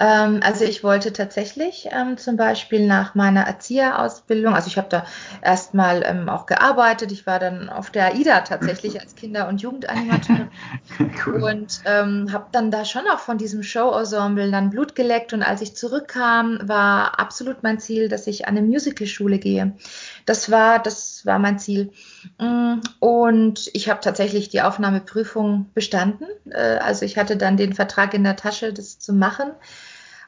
Ähm, also ich wollte tatsächlich ähm, zum Beispiel nach meiner Erzieherausbildung, also ich habe da erstmal ähm, auch gearbeitet, ich war dann auf der AIDA tatsächlich als Kinder- und Jugendanimateurin cool. und ähm, habe dann da schon auch von diesem Show-Ensemble dann Blut geleckt und als ich zurückkam, war absolut mein Ziel, dass ich an eine Musicalschule gehe. Das war, das war mein Ziel. Mm, und ich habe tatsächlich die Aufnahmeprüfung bestanden. Äh, also ich hatte dann den Vertrag in der Tasche, das zu machen.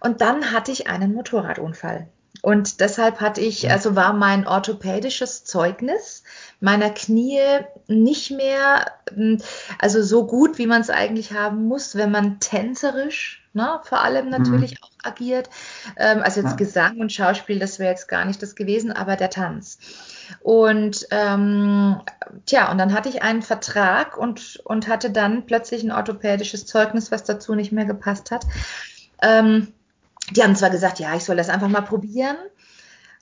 Und dann hatte ich einen Motorradunfall. Und deshalb hatte ich, also war mein orthopädisches Zeugnis meiner Knie nicht mehr, mm, also so gut, wie man es eigentlich haben muss, wenn man tänzerisch, ne, vor allem natürlich mhm. auch agiert. Ähm, also jetzt ja. Gesang und Schauspiel, das wäre jetzt gar nicht das gewesen, aber der Tanz. Und ähm, tja, und dann hatte ich einen Vertrag und, und hatte dann plötzlich ein orthopädisches Zeugnis, was dazu nicht mehr gepasst hat. Ähm, die haben zwar gesagt, ja, ich soll das einfach mal probieren.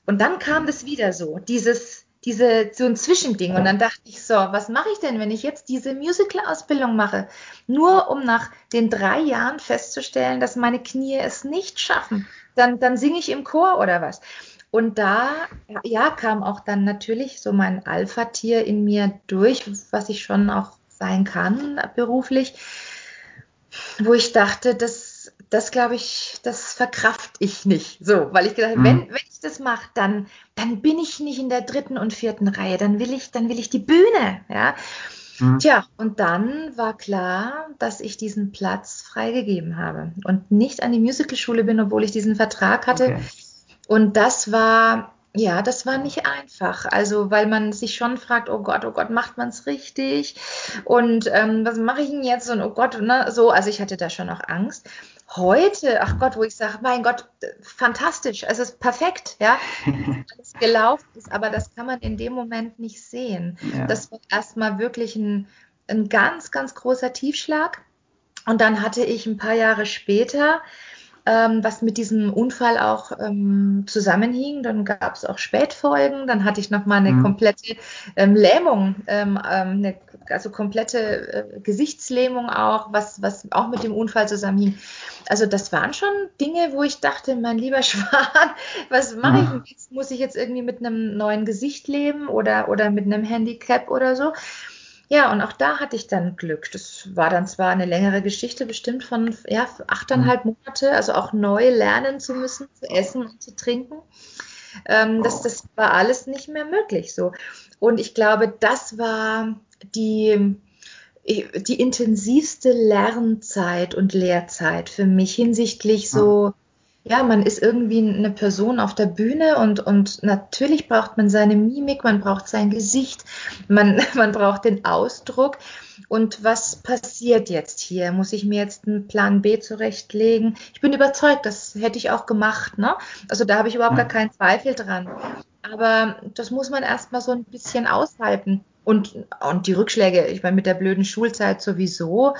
Und dann kam das wieder so, dieses, diese, so ein Zwischending. Und dann dachte ich so, was mache ich denn, wenn ich jetzt diese Musical-Ausbildung mache? Nur um nach den drei Jahren festzustellen, dass meine Knie es nicht schaffen. Dann, dann singe ich im Chor oder was. Und da, ja, kam auch dann natürlich so mein Alpha-Tier in mir durch, was ich schon auch sein kann beruflich, wo ich dachte, das, das glaube ich, das verkraft ich nicht. So, weil ich gedacht, mhm. wenn, wenn ich das mache, dann, dann bin ich nicht in der dritten und vierten Reihe, dann will ich, dann will ich die Bühne, ja. Mhm. Tja, und dann war klar, dass ich diesen Platz freigegeben habe und nicht an die Musicalschule bin, obwohl ich diesen Vertrag hatte. Okay. Und das war, ja, das war nicht einfach. Also, weil man sich schon fragt, oh Gott, oh Gott, macht man es richtig? Und ähm, was mache ich denn jetzt? Und oh Gott, ne, so, also ich hatte da schon auch Angst. Heute, ach Gott, wo ich sage, mein Gott, fantastisch, es ist perfekt, ja, alles gelaufen ist, aber das kann man in dem Moment nicht sehen. Ja. Das war erstmal wirklich ein, ein ganz, ganz großer Tiefschlag Und dann hatte ich ein paar Jahre später ähm, was mit diesem Unfall auch ähm, zusammenhing. Dann gab es auch Spätfolgen. Dann hatte ich nochmal eine mhm. komplette ähm, Lähmung, ähm, ähm, eine, also komplette äh, Gesichtslähmung auch, was, was auch mit dem Unfall zusammenhing. Also das waren schon Dinge, wo ich dachte, mein lieber Schwan, was mache ich denn jetzt? Muss ich jetzt irgendwie mit einem neuen Gesicht leben oder, oder mit einem Handicap oder so? Ja, und auch da hatte ich dann Glück. Das war dann zwar eine längere Geschichte, bestimmt von ja, achteinhalb mhm. Monate, also auch neu lernen zu müssen, zu essen und zu trinken. Ähm, das, das war alles nicht mehr möglich so. Und ich glaube, das war die, die intensivste Lernzeit und Lehrzeit für mich hinsichtlich so ja, man ist irgendwie eine Person auf der Bühne und, und natürlich braucht man seine Mimik, man braucht sein Gesicht, man, man braucht den Ausdruck. Und was passiert jetzt hier? Muss ich mir jetzt einen Plan B zurechtlegen? Ich bin überzeugt, das hätte ich auch gemacht. Ne? Also da habe ich überhaupt gar keinen Zweifel dran. Aber das muss man erstmal so ein bisschen aushalten. Und, und die Rückschläge, ich meine, mit der blöden Schulzeit sowieso,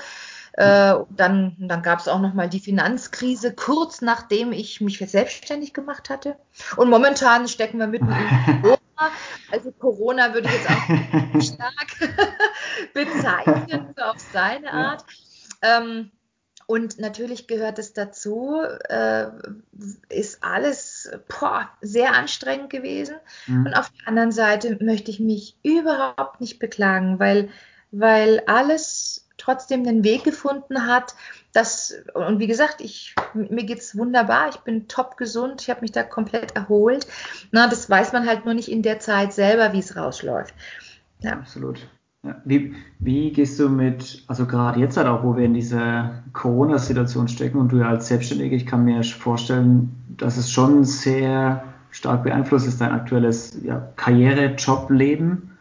äh, dann dann gab es auch noch mal die Finanzkrise, kurz nachdem ich mich selbstständig gemacht hatte. Und momentan stecken wir mitten in Corona. Also Corona würde ich jetzt auch stark bezeichnen, so auf seine Art. Ähm, und natürlich gehört es dazu, äh, ist alles boah, sehr anstrengend gewesen. Mhm. Und auf der anderen Seite möchte ich mich überhaupt nicht beklagen, weil, weil alles trotzdem den Weg gefunden hat. Das, und wie gesagt, ich, mir es wunderbar, ich bin top gesund, ich habe mich da komplett erholt. Na, das weiß man halt nur nicht in der Zeit selber, wie es rausläuft. Ja. Absolut. Ja. Wie, wie gehst du mit, also gerade jetzt halt auch, wo wir in dieser Corona-Situation stecken und du ja als Selbstständige, ich kann mir vorstellen, dass es schon sehr stark beeinflusst ist, dein aktuelles ja, Karriere, Job, Leben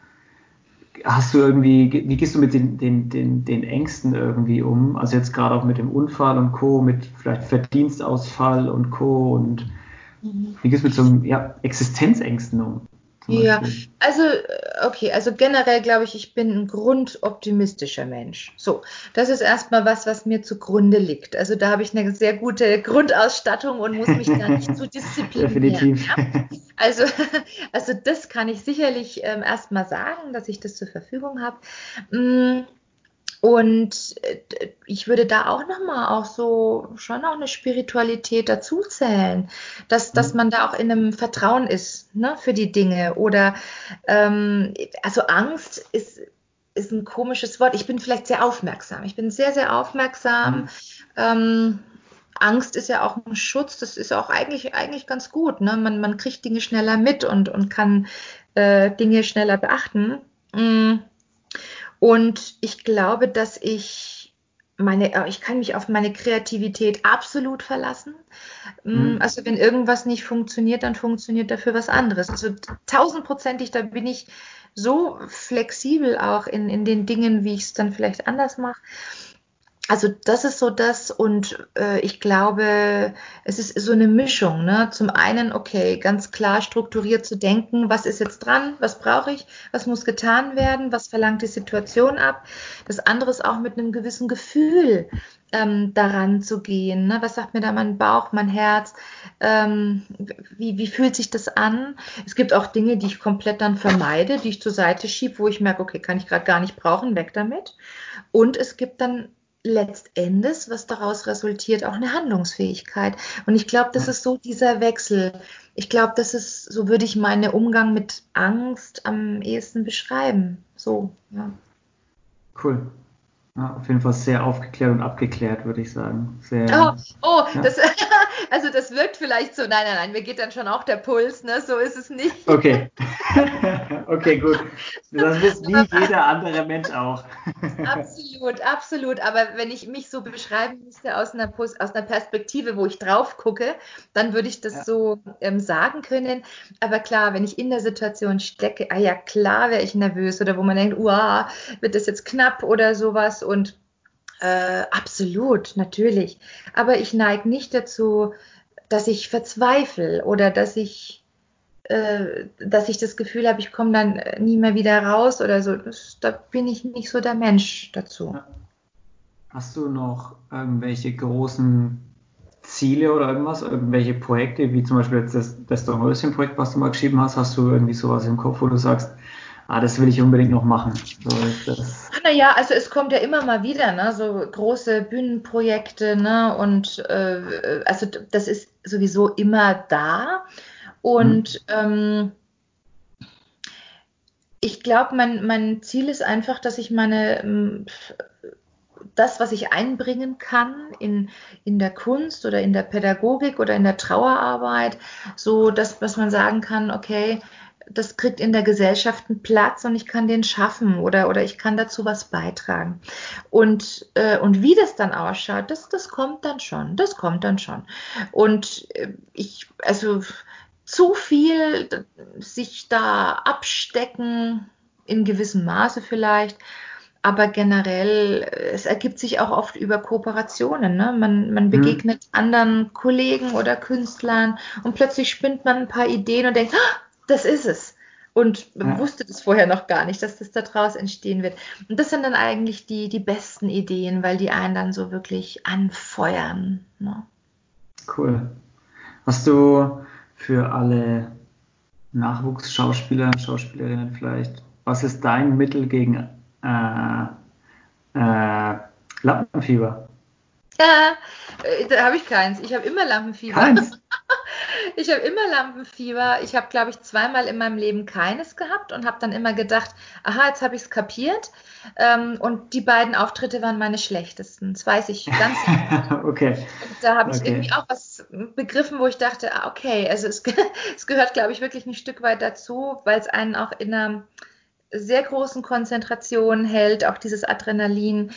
hast du irgendwie, wie gehst du mit den, den, den, den Ängsten irgendwie um? Also jetzt gerade auch mit dem Unfall und Co., mit vielleicht Verdienstausfall und Co. und mhm. wie gehst du mit so ja, Existenzängsten um? Ja, also äh, okay, also generell glaube ich, ich bin ein grundoptimistischer Mensch. So, das ist erstmal was, was mir zugrunde liegt. Also da habe ich eine sehr gute Grundausstattung und muss mich da nicht zu disziplinieren. Definitiv. Ja? Also, also das kann ich sicherlich ähm, erstmal sagen, dass ich das zur Verfügung habe. Mm, und äh, ich würde da auch nochmal auch so schon auch eine Spiritualität dazu zählen, dass, dass mhm. man da auch in einem Vertrauen ist ne, für die Dinge. Oder ähm, also Angst ist, ist ein komisches Wort. Ich bin vielleicht sehr aufmerksam. Ich bin sehr, sehr aufmerksam. Mhm. Ähm, Angst ist ja auch ein Schutz, das ist auch eigentlich, eigentlich ganz gut. Ne? Man, man kriegt Dinge schneller mit und, und kann äh, Dinge schneller beachten. Mhm. Und ich glaube, dass ich meine, äh, ich kann mich auf meine Kreativität absolut verlassen. Mm, mhm. Also wenn irgendwas nicht funktioniert, dann funktioniert dafür was anderes. Also tausendprozentig, da bin ich so flexibel auch in, in den Dingen, wie ich es dann vielleicht anders mache also das ist so das und äh, ich glaube, es ist so eine Mischung. Ne? Zum einen, okay, ganz klar strukturiert zu denken, was ist jetzt dran, was brauche ich, was muss getan werden, was verlangt die Situation ab. Das andere ist auch mit einem gewissen Gefühl ähm, daran zu gehen. Ne? Was sagt mir da mein Bauch, mein Herz? Ähm, wie, wie fühlt sich das an? Es gibt auch Dinge, die ich komplett dann vermeide, die ich zur Seite schiebe, wo ich merke, okay, kann ich gerade gar nicht brauchen, weg damit. Und es gibt dann letztendlich, was daraus resultiert, auch eine Handlungsfähigkeit. Und ich glaube, das ist so dieser Wechsel. Ich glaube, das ist, so würde ich meinen Umgang mit Angst am ehesten beschreiben. So, ja. Cool. Ja, auf jeden Fall sehr aufgeklärt und abgeklärt, würde ich sagen. Sehr, oh, oh ja. das, also das wirkt vielleicht so, nein, nein, nein, mir geht dann schon auch der Puls, ne? So ist es nicht. Okay. okay, gut. Das ist wie jeder andere Mensch auch. absolut, absolut. Aber wenn ich mich so beschreiben müsste aus einer, aus einer Perspektive, wo ich drauf gucke, dann würde ich das ja. so ähm, sagen können. Aber klar, wenn ich in der Situation stecke, ah ja, klar wäre ich nervös oder wo man denkt, uah, wird das jetzt knapp oder sowas und äh, absolut, natürlich. Aber ich neige nicht dazu, dass ich verzweifle oder dass ich, äh, dass ich das Gefühl habe, ich komme dann nie mehr wieder raus oder so. Das, da bin ich nicht so der Mensch dazu. hast du noch irgendwelche großen Ziele oder irgendwas, irgendwelche Projekte, wie zum Beispiel jetzt das, das Dornröschen-Projekt, was du mal geschrieben hast, hast du irgendwie sowas im Kopf, wo du sagst, ah, das will ich unbedingt noch machen. So, naja, also es kommt ja immer mal wieder, ne, so große Bühnenprojekte, ne, und äh, also das ist sowieso immer da. Und hm. ähm, ich glaube, mein, mein Ziel ist einfach, dass ich meine das, was ich einbringen kann in, in der Kunst oder in der Pädagogik oder in der Trauerarbeit, so dass, was man sagen kann, okay, das kriegt in der Gesellschaft einen Platz und ich kann den schaffen oder, oder ich kann dazu was beitragen. Und, äh, und wie das dann ausschaut, das, das kommt dann schon. Das kommt dann schon. Und äh, ich, also zu viel sich da abstecken, in gewissem Maße vielleicht, aber generell, es ergibt sich auch oft über Kooperationen. Ne? Man, man mhm. begegnet mhm. anderen Kollegen oder Künstlern und plötzlich spinnt man ein paar Ideen und denkt, ah, das ist es. Und ja. wusste das vorher noch gar nicht, dass das daraus entstehen wird. Und das sind dann eigentlich die, die besten Ideen, weil die einen dann so wirklich anfeuern. Ne? Cool. Hast du für alle Nachwuchsschauspieler, Schauspielerinnen vielleicht, was ist dein Mittel gegen äh, äh, Lampenfieber? Ja, äh, da habe ich keins. Ich habe immer Lampenfieber. Keins? ich habe immer Lampenfieber. Ich habe, glaube ich, zweimal in meinem Leben keines gehabt und habe dann immer gedacht, aha, jetzt habe ich es kapiert. Ähm, und die beiden Auftritte waren meine schlechtesten. Das weiß ich ganz genau. okay. Und da habe ich okay. irgendwie auch was begriffen, wo ich dachte, ah, okay, also es, es gehört, glaube ich, wirklich ein Stück weit dazu, weil es einen auch in einer sehr großen Konzentration hält, auch dieses Adrenalin.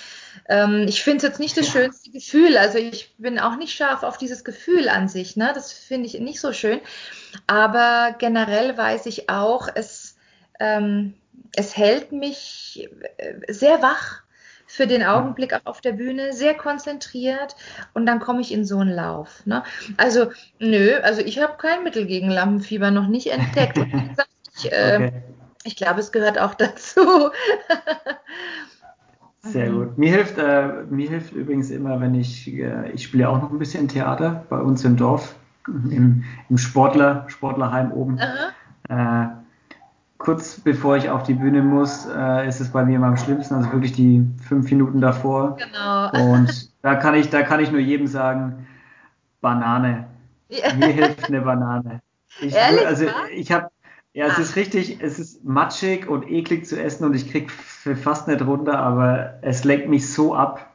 Ähm, ich finde es jetzt nicht das ja. schönste Gefühl. Also ich bin auch nicht scharf auf dieses Gefühl an sich. Ne? Das finde ich nicht so schön. Aber generell weiß ich auch, es, ähm, es hält mich äh, sehr wach für den Augenblick auch auf der Bühne, sehr konzentriert und dann komme ich in so einen Lauf. Ne? Also, nö, also ich habe kein Mittel gegen Lampenfieber noch nicht entdeckt. Und wie gesagt, ich, äh, okay ich glaube, es gehört auch dazu. Sehr gut. Mir hilft, äh, mir hilft übrigens immer, wenn ich, äh, ich spiele auch noch ein bisschen Theater bei uns im Dorf, im, im Sportler, Sportlerheim oben. Äh, kurz bevor ich auf die Bühne muss, äh, ist es bei mir immer am schlimmsten, also wirklich die fünf Minuten davor. Genau. Und da kann ich, da kann ich nur jedem sagen, Banane. Ja. Mir hilft eine Banane. Ich, Ehrlich, also ich habe ja, es ah. ist richtig, es ist matschig und eklig zu essen und ich krieg fast nicht runter, aber es lenkt mich so ab,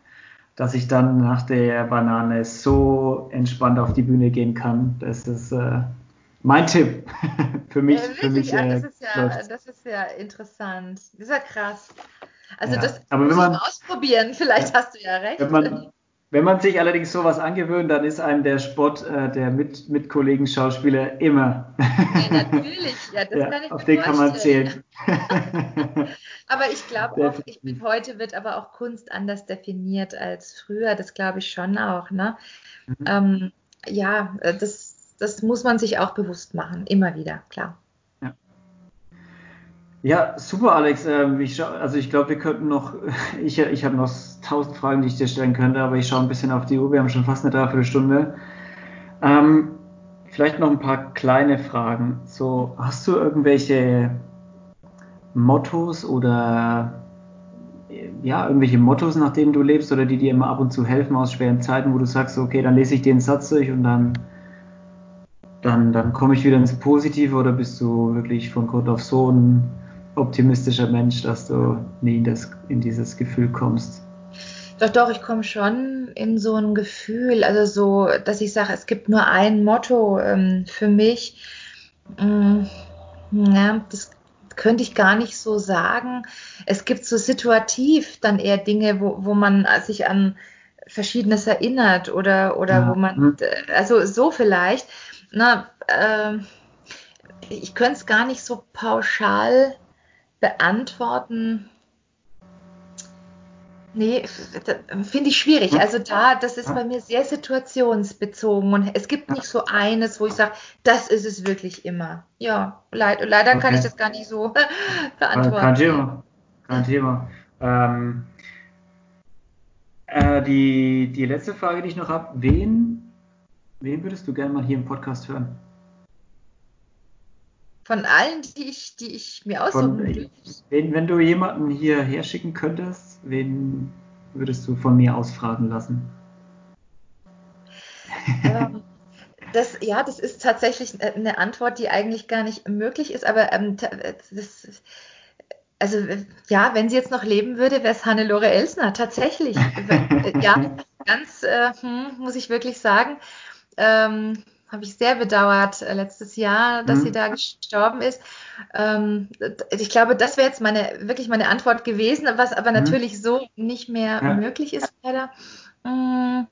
dass ich dann nach der Banane so entspannt auf die Bühne gehen kann. Das ist äh, mein Tipp für mich. Ja, für mich ja, das, ist ja, das ist ja interessant. Das ist ja krass. Also ja, das aber muss man, ausprobieren. Vielleicht hast du ja recht. Wenn man, wenn man sich allerdings sowas angewöhnt, dann ist einem der Sport äh, der mit, mit Kollegen Schauspieler immer. Ja, natürlich. Ja, das ja, kann ich auf den kann man zählen. aber ich glaube auch, ich bin, heute wird aber auch Kunst anders definiert als früher. Das glaube ich schon auch. Ne? Mhm. Ähm, ja, äh, das, das muss man sich auch bewusst machen. Immer wieder, klar. Ja, super, Alex. Ähm, ich also ich glaube, wir könnten noch, ich, ich habe noch tausend Fragen, die ich dir stellen könnte, aber ich schaue ein bisschen auf die Uhr. Wir haben schon fast eine Dreiviertelstunde. Ähm, vielleicht noch ein paar kleine Fragen. So, hast du irgendwelche Mottos oder ja, irgendwelche Mottos, nach denen du lebst oder die dir immer ab und zu helfen aus schweren Zeiten, wo du sagst, okay, dann lese ich den Satz durch und dann, dann, dann komme ich wieder ins Positive oder bist du wirklich von Grund auf so ein optimistischer Mensch, dass du nie in, das, in dieses Gefühl kommst. Doch, doch, ich komme schon in so ein Gefühl, also so, dass ich sage, es gibt nur ein Motto ähm, für mich. Ähm, ja, das könnte ich gar nicht so sagen. Es gibt so situativ dann eher Dinge, wo, wo man sich an Verschiedenes erinnert oder, oder ja. wo man, mhm. also so vielleicht. Na, äh, ich könnte es gar nicht so pauschal beantworten. Nee, finde ich schwierig. Also da, das ist bei mir sehr situationsbezogen und es gibt nicht so eines, wo ich sage, das ist es wirklich immer. Ja, leid, leider okay. kann ich das gar nicht so beantworten. Kein Thema. Kein Thema. Ähm, äh, äh, die, die letzte Frage, die ich noch habe, wen, wen würdest du gerne mal hier im Podcast hören? Von allen, die ich, die ich mir aussuchen würde. Wenn, wenn du jemanden hierher schicken könntest, wen würdest du von mir ausfragen lassen? Ähm, das, ja, das ist tatsächlich eine Antwort, die eigentlich gar nicht möglich ist, aber ähm, das, also ja, wenn sie jetzt noch leben würde, wäre es Hannelore Elsner, tatsächlich. ja, ganz, äh, hm, muss ich wirklich sagen. Ähm, habe ich sehr bedauert äh, letztes Jahr, dass mhm. sie da gestorben ist. Ähm, ich glaube, das wäre jetzt meine wirklich meine Antwort gewesen, was aber mhm. natürlich so nicht mehr ja. möglich ist leider. Mm.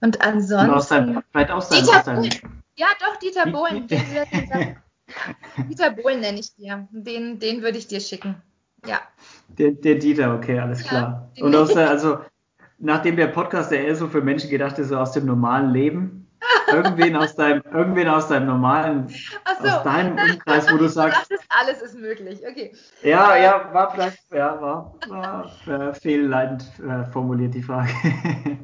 Und ansonsten. Und aus deinem, vielleicht aus deinem, Dieter aus deinem, Ja, doch, Dieter Bohlen. Dieter Bohlen nenne ich dir. Den, den würde ich dir schicken. Ja. Der, der Dieter, okay, alles klar. Ja, Und aus der, also, nachdem der Podcast der eher so für Menschen gedacht ist, so aus dem normalen Leben, irgendwen aus deinem, irgendwen aus deinem normalen, so. aus deinem Umkreis, wo du sagst. Das ist alles ist möglich, okay. Ja, äh, ja, war vielleicht, ja, war, war äh, fehlleitend äh, formuliert die Frage.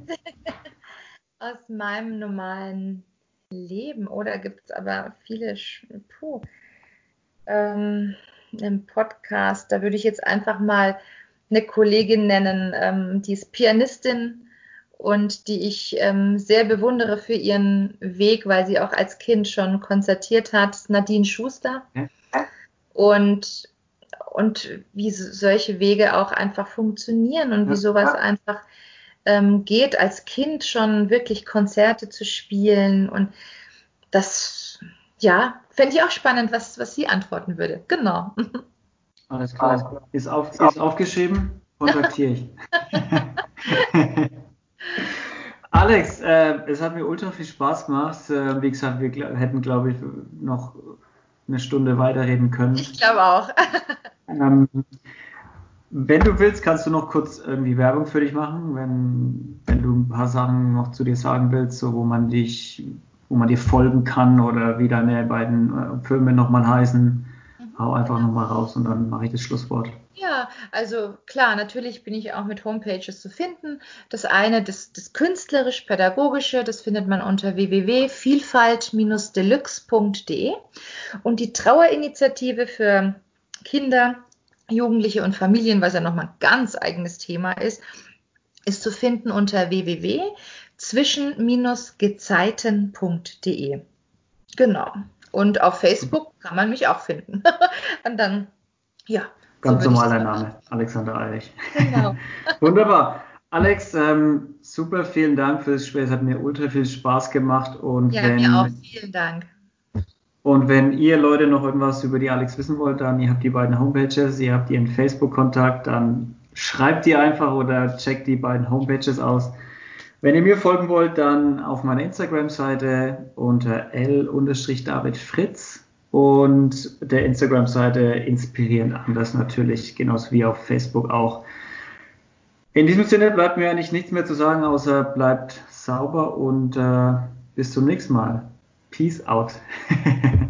aus meinem normalen Leben, oder gibt es aber viele, puh, ähm, im Podcast, da würde ich jetzt einfach mal eine Kollegin nennen, ähm, die ist Pianistin und die ich ähm, sehr bewundere für ihren Weg, weil sie auch als Kind schon konzertiert hat, Nadine Schuster. Ja. Und, und wie solche Wege auch einfach funktionieren und wie sowas einfach ähm, geht, als Kind schon wirklich Konzerte zu spielen. Und das, ja, fände ich auch spannend, was, was sie antworten würde. Genau. Alles klar. Ist, auf, ist aufgeschrieben, kontaktiere ich. Alex, äh, es hat mir ultra viel Spaß gemacht. Äh, wie gesagt, wir gl hätten, glaube ich, noch eine Stunde weiterreden können. Ich glaube auch. ähm, wenn du willst, kannst du noch kurz irgendwie Werbung für dich machen, wenn, wenn du ein paar Sachen noch zu dir sagen willst, so wo man dich, wo man dir folgen kann oder wie deine beiden äh, Filme nochmal heißen. Mhm. Hau einfach nochmal raus und dann mache ich das Schlusswort. Ja, also klar, natürlich bin ich auch mit Homepages zu finden. Das eine, das, das künstlerisch-pädagogische, das findet man unter www.vielfalt-deluxe.de und die Trauerinitiative für Kinder, Jugendliche und Familien, was ja nochmal ein ganz eigenes Thema ist, ist zu finden unter www.zwischen-gezeiten.de. Genau. Und auf Facebook kann man mich auch finden. und dann, ja, Ganz so normaler Name, Alexander Eich. Genau. Wunderbar. Alex, ähm, super, vielen Dank fürs Gespräch. Es hat mir ultra viel Spaß gemacht. Und ja, wenn, mir auch. Vielen Dank. Und wenn ihr Leute noch irgendwas über die Alex wissen wollt, dann ihr habt die beiden Homepages, ihr habt ihren Facebook-Kontakt, dann schreibt ihr einfach oder checkt die beiden Homepages aus. Wenn ihr mir folgen wollt, dann auf meiner Instagram-Seite unter l-david fritz und der Instagram-Seite inspirierend anders natürlich, genauso wie auf Facebook auch. In diesem Sinne bleibt mir eigentlich nichts mehr zu sagen, außer bleibt sauber und äh, bis zum nächsten Mal. Peace out.